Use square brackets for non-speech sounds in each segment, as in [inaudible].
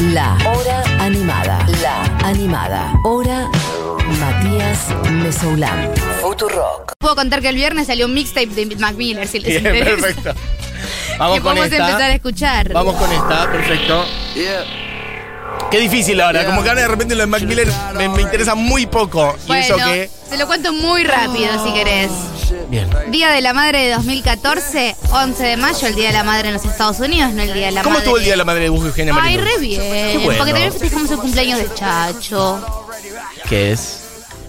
La Hora Animada. La Animada. Hora Matías Mesoulán. Futurock. Puedo contar que el viernes salió un mixtape de Mac Miller, si les [laughs] Bien, interesa. perfecto. Vamos que con podemos esta. empezar a escuchar. Vamos con esta, perfecto. Qué difícil ahora, como que ahora de repente lo de Mac Miller me, me interesa muy poco. Y Bueno, eso que. te lo cuento muy rápido si querés. Bien. Día de la Madre de 2014, 11 de mayo, el Día de la Madre en los Estados Unidos, no el Día de la ¿Cómo Madre. estuvo el día de la madre de Bujo Eugenia Ay, re bien. Bueno. Porque también festejamos el cumpleaños de Chacho. ¿Qué es?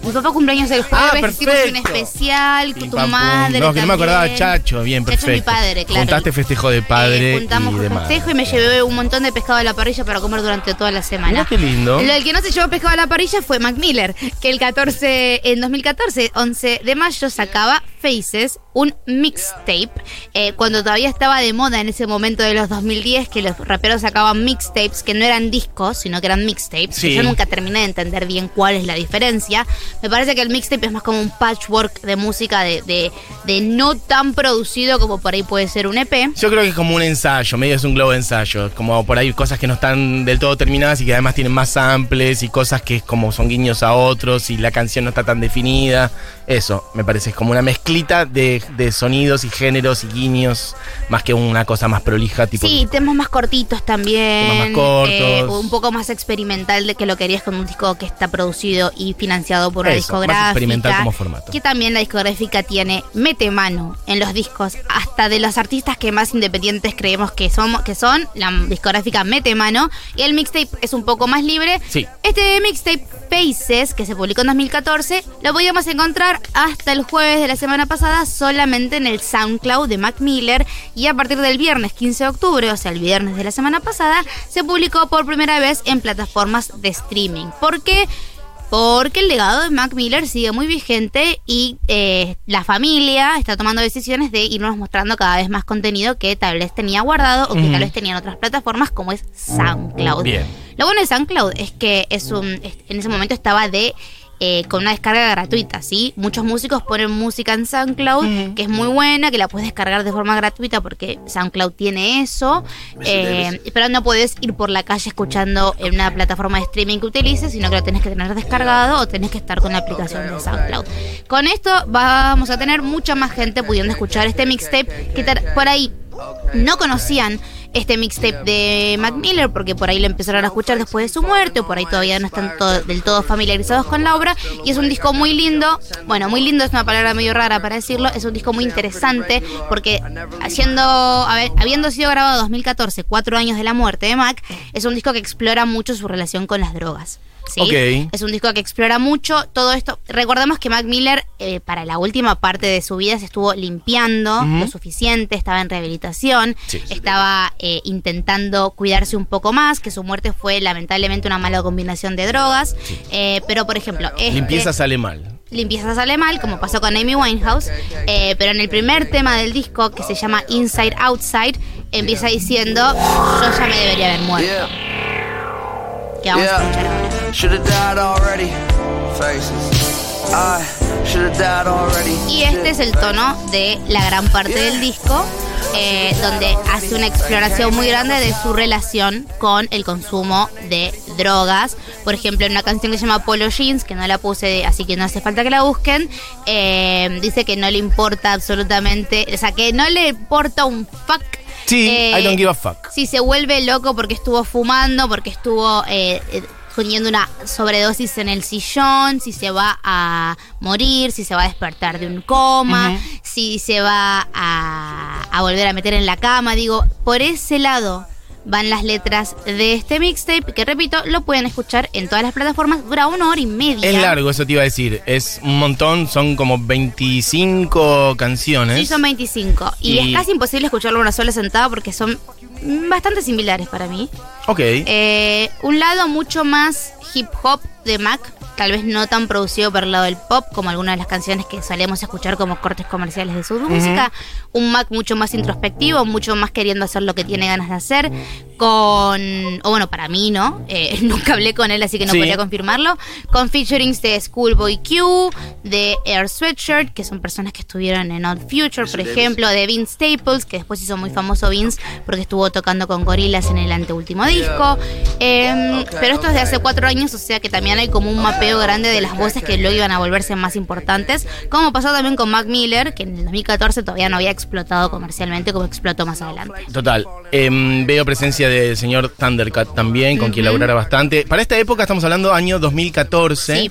Mi papá cumpleaños el jueves, Ah, hicimos un perfecto. especial con tu pam, madre. No, que no me acordaba. Chacho, bien, Chacho es perfecto. mi padre, claro. Juntaste festejo de padre Eh, juntamos y de madre. festejo y me llevé un montón de pescado a la parrilla para comer durante toda la semana. Qué lindo. Lo del que no se llevó pescado a la parrilla fue Mac Miller, que el 14, en 2014, 11 de mayo, sacaba Faces, un mixtape, eh, cuando todavía estaba de moda en ese momento de los 2010, que los raperos sacaban mixtapes, que no eran discos, sino que eran mixtapes. Sí. que Yo nunca terminé de entender bien cuál es la diferencia. Me parece que el mixtape es más como un patchwork de música de, de, de no tan producido como por ahí puede ser un EP. Yo creo que es como un ensayo, medio es un globo de ensayo. Como por ahí cosas que no están del todo terminadas y que además tienen más samples y cosas que es como son guiños a otros y la canción no está tan definida. Eso, me parece, es como una mezclita de, de sonidos y géneros y guiños, más que una cosa más prolija, tipo. Sí, temas más cortitos también. Temas más cortos. eh, un poco más experimental de que lo querías con un disco que está producido y financiado por una Eso, más discográfica. experimental como formato. Que también la discográfica tiene mete mano en los discos, hasta de los artistas que más independientes creemos que somos, que son, la discográfica mete mano. Y el mixtape es un poco más libre. Sí. Este mixtape Faces, que se publicó en 2014, lo podíamos encontrar hasta el jueves de la semana pasada solamente en el SoundCloud de Mac Miller y a partir del viernes 15 de octubre, o sea, el viernes de la semana pasada, se publicó por primera vez en plataformas de streaming. ¿Por qué? Porque el legado de Mac Miller sigue muy vigente y eh, la familia está tomando decisiones de irnos mostrando cada vez más contenido que tal vez tenía guardado o que tal vez tenía en otras plataformas como es SoundCloud. Bien. Lo bueno de SoundCloud es que es un, en ese momento estaba de eh, con una descarga gratuita, ¿sí? Muchos músicos ponen música en SoundCloud, que es muy buena, que la puedes descargar de forma gratuita porque SoundCloud tiene eso, eh, pero no puedes ir por la calle escuchando en una plataforma de streaming que utilices, sino que lo tenés que tener descargado o tenés que estar con la aplicación de SoundCloud. Con esto vamos a tener mucha más gente pudiendo escuchar este mixtape que por ahí no conocían este mixtape de Mac Miller porque por ahí lo empezaron a escuchar después de su muerte o por ahí todavía no están to- del todo familiarizados con la obra y es un disco muy lindo. Bueno muy lindo es una palabra medio rara para decirlo es un disco muy interesante porque haciendo habiendo sido grabado en 2014 cuatro años de la muerte de Mac es un disco que explora mucho su relación con las drogas Es un disco que explora mucho todo esto. Recordemos que Mac Miller, eh, para la última parte de su vida, se estuvo limpiando lo suficiente, estaba en rehabilitación, Sí. estaba eh, intentando cuidarse un poco más, que su muerte fue lamentablemente una mala combinación de drogas. Eh, pero, por ejemplo, este- Limpieza sale mal. limpieza sale mal, como pasó con Amy Winehouse, eh, pero en el primer tema del disco, que se llama Inside Outside, empieza diciendo, yo ya me debería haber muerto. Que vamos a escuchar ahora. Should have died already. Faces. I should have died already. Y este es el tono de la gran parte del disco, eh, donde hace una exploración muy grande de su relación con el consumo de drogas. Por ejemplo, en una canción que se llama Polo Jeans, que no la puse, así que no hace falta que la busquen, eh, dice que no le importa absolutamente, o sea, que no le importa un fuck. Sí, eh, I don't give a fuck. si se vuelve loco porque estuvo fumando, porque estuvo eh, eh, teniendo una sobredosis en el sillón, si se va a morir, si se va a despertar de un coma, si se va a, a volver a meter en la cama. Digo, por ese lado van las letras de este mixtape, que repito, lo pueden escuchar en todas las plataformas, dura una hora y media. Es largo, eso te iba a decir. Es un montón, son como 25 canciones. Sí, son 25. Y, Y- es casi imposible escucharlo una sola sentada porque son bastante similares para mí. Ok. Eh, un lado mucho más hip hop de Mac, tal vez no tan producido por el lado del pop como algunas de las canciones que solemos escuchar como cortes comerciales de su música. Un Mac mucho más introspectivo, mucho más queriendo hacer lo que tiene ganas de hacer, con, o bueno, para mí, ¿no? Eh, [laughs] nunca hablé con él, así que no Sí. podría confirmarlo. Con featurings de Schoolboy Q, de Air Sweatshirt, que son personas que estuvieron en Odd Future, por ejemplo, de Vince Staples, que después hizo muy famoso Vince porque estuvo tocando con Gorillaz en el anteúltimo disco. Em, pero esto es de hace cuatro años, o sea que también hay como un mapeo grande de las voces que luego iban a volverse más importantes, como pasó también con Mac Miller, que en el 2014 todavía no había explotado comercialmente como explotó más adelante. Total. Em, veo presencia del señor Thundercat también, con quien laburara bastante. Para esta época estamos hablando año 2014. Sí.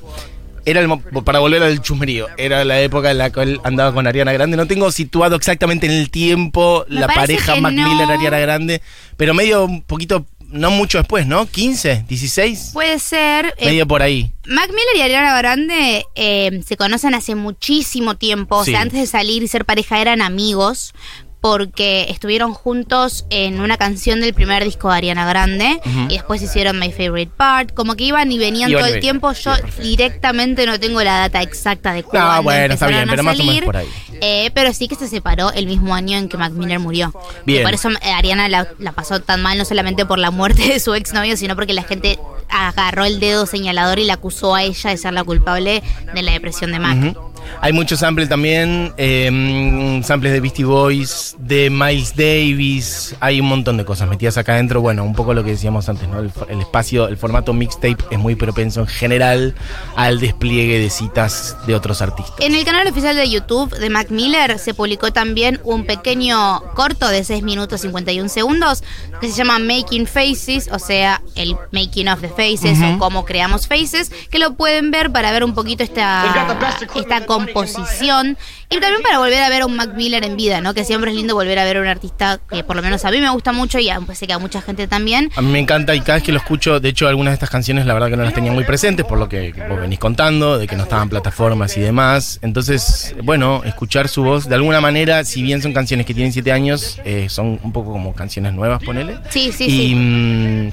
Era el, para volver al chusmerío, era la época en la cual andaba con Ariana Grande. No tengo situado exactamente en el tiempo Me la pareja Mac no. Miller Ariana Grande, pero medio un poquito, no mucho después, ¿no? ¿15? ¿16? Puede ser. eh, medio por ahí. Mac Miller y Ariana Grande eh, se conocen hace muchísimo tiempo. O sea, antes de salir y ser pareja eran amigos. Porque estuvieron juntos en una canción del primer disco de Ariana Grande y después hicieron My Favorite Part. Como que iban y venían Iban todo y el tiempo. Yo directamente no tengo la data exacta de cuándo bueno, está bien, pero más o menos salir, por ahí. eh, pero sí que se separó el mismo año en que Mac Miller murió. Bien. Y por eso eh, Ariana la, la pasó tan mal, no solamente por la muerte de su exnovio, sino porque la gente agarró el dedo señalador y la acusó a ella de ser la culpable de la depresión de Mac. Ujú. Hay muchos samples también, eh, samples de Beastie Boys, de Miles Davis, hay un montón de cosas metidas acá adentro. Bueno, un poco lo que decíamos antes, ¿no? El, el espacio, el formato mixtape es muy propenso en general al despliegue de citas de otros artistas. En el canal oficial de YouTube de Mac Miller se publicó también un pequeño corto de 6 minutos 51 segundos que se llama Making Faces, o sea, el Making of the Faces o cómo creamos faces, que lo pueden ver para ver un poquito esta, esta composición y también para volver a ver a un Mac Miller en vida, ¿no? Que siempre es lindo volver a ver a un artista que por lo menos a mí me gusta mucho y a, sé que a mucha gente también. A mí me encanta y cada vez que lo escucho, de hecho algunas de estas canciones la verdad que no las tenía muy presentes por lo que vos venís contando, de que no estaban plataformas y demás. Entonces, bueno, escuchar su voz de alguna manera, si bien son canciones que tienen siete años, eh, son un poco como canciones nuevas, ponele. Sí, sí, y, sí. mm,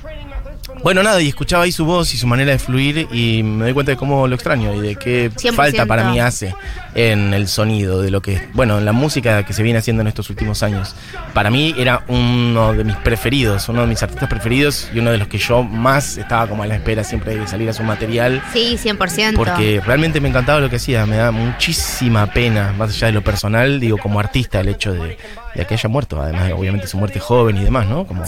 bueno, nada, y escuchaba ahí su voz y su manera de fluir y me doy cuenta de cómo lo extraño y de qué 100%. falta para mí hace en el sonido de lo que, bueno, en la música que se viene haciendo en estos últimos años. Para mí era uno de mis preferidos, uno de mis artistas preferidos y uno de los que yo más estaba como a la espera siempre de salir a su material. Sí, 100%. Porque realmente me encantaba lo que hacía, me da muchísima pena, más allá de lo personal, digo, como artista, el hecho de, de que haya muerto, además, obviamente su muerte joven y demás, ¿no? Como,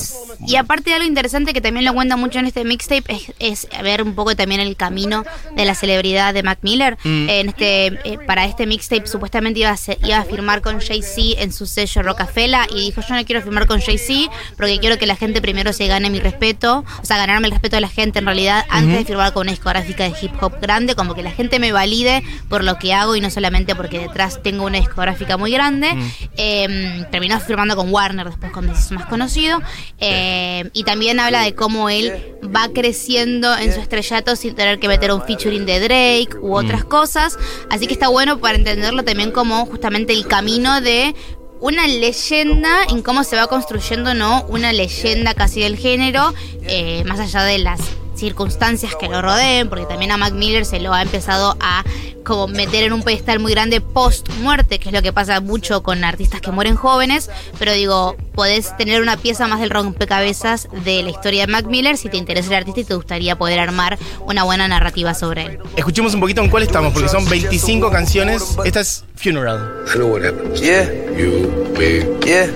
Y aparte de algo interesante que también lo cuenta mucho en este mixtape es, es ver un poco también el camino de la celebridad de Mac Miller. Mm. En este, eh, para este mixtape supuestamente iba a, ser- iba a firmar con Jay-Z en su sello Rockefeller y dijo yo no quiero firmar con Jay-Z porque quiero que la gente primero se gane mi respeto, o sea, ganarme el respeto de la gente en realidad antes de firmar con una discográfica de hip hop grande, como que la gente me valide por lo que hago y no solamente porque detrás tengo una discográfica muy grande. Eh, terminó firmando con Warner después cuando se hizo más conocido. Eh, y también habla de cómo él va creciendo en su estrellato sin tener que meter un featuring de Drake u otras cosas. Así que está bueno para entenderlo también como justamente el camino de una leyenda en cómo se va construyendo, ¿no? Una leyenda casi del género, eh, más allá de las circunstancias que lo rodeen, porque también a Mac Miller se lo ha empezado a como meter en un pedestal muy grande post muerte, que es lo que pasa mucho con artistas que mueren jóvenes, pero digo, podés tener una pieza más del rompecabezas de la historia de Mac Miller si te interesa el artista y te gustaría poder armar una buena narrativa sobre él. Escuchemos un poquito en cuál estamos, porque son 25 canciones. Esta es Funeral. I know what happens. Yeah, You, me, yeah.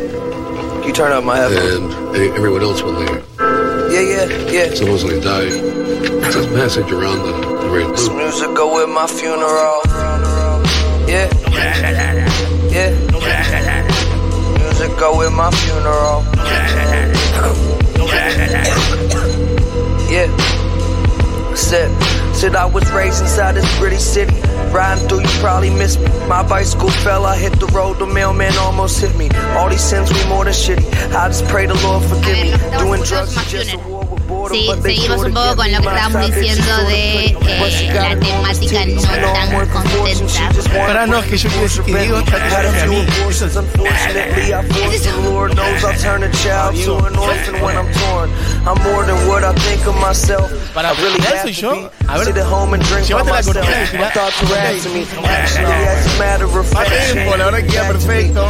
You turn up my headphones. and e- everyone else when they Yeah, yeah, yeah. supposedly died. It's a message around the, the red This music go with my funeral. Yeah. Yeah. Music go with my funeral. Yeah. Said, said I was raised inside this pretty city. Riding through, you probably missed me. My bicycle fell, I hit the road, the mailman almost hit me. All these sins, we more than shitty. I just pray the Lord forgive me. A ver, estamos Doing drugs Smash is just a war with Sí, seguimos un poco con lo que estábamos diciendo de eh, la temática no tan contenta. Pará, no, es que yo quiero decir que Diego está tirando a mí. Eso es- Para, ¿ya soy yo? A ver, llévate la cortina y tirá. tiempo, la verdad que queda perfecto.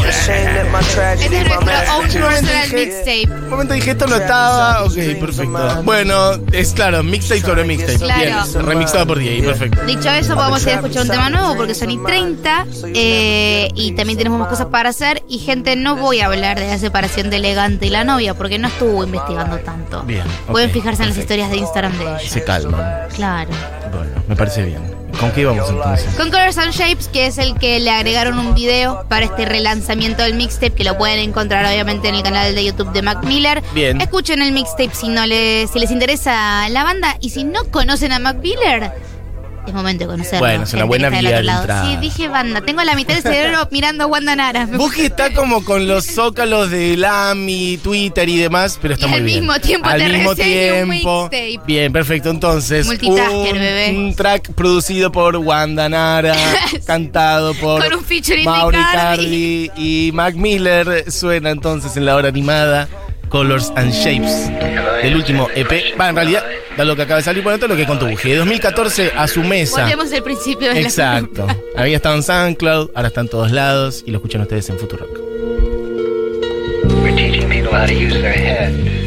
Este es nuestro own personal dije- mixtape. Un momento dije esto no estaba. Ok, perfecto. Bueno, es claro, mixtape sobre mixtape. Claro. Bien, remixado por Diego, perfecto. Dicho eso, vamos a ir a escuchar un tema nuevo porque son y 30 eh, y también tenemos más cosas para hacer. Y gente, no voy a hablar de la separación de Elegante y la novia porque no estuvo investigando tanto. Bien, Pueden fijarse en las historias de Instagram de ellos. Se calman. Claro. Bueno, me parece bien. ¿Con qué íbamos entonces? Con Colors and Shapes, que es el que le agregaron un video para este relanzamiento del mixtape, que lo pueden encontrar obviamente en el canal de YouTube de Mac Miller. Bien. Escuchen el mixtape si no les, si les interesa la banda y si no conocen a Mac Miller. Es momento de conocerlo. Bueno, es una buena vía de entrada. Sí, dije banda. Tengo la mitad del cerebro [laughs] mirando a Wanda Nara. Vos que está como con los zócalos de LAMI, Twitter y demás, pero está Y muy al bien. mismo tiempo al te mismo un tiempo. Bien, perfecto. Entonces, Multitasker, un, bebé. un track producido por Wanda Nara, [laughs] cantado por Con un Mauri. Cardi y Mac Miller. Suena entonces en la hora animada Colors and Shapes del último EP. Va, en realidad, da lo que acaba de salir por dentro, lo que contuje. De 2014 a su mesa. Volvemos al principio de la Exacto. Había estado en SoundCloud, ahora está en todos lados y lo escuchan ustedes en Futurock. We're teaching people how to use their head.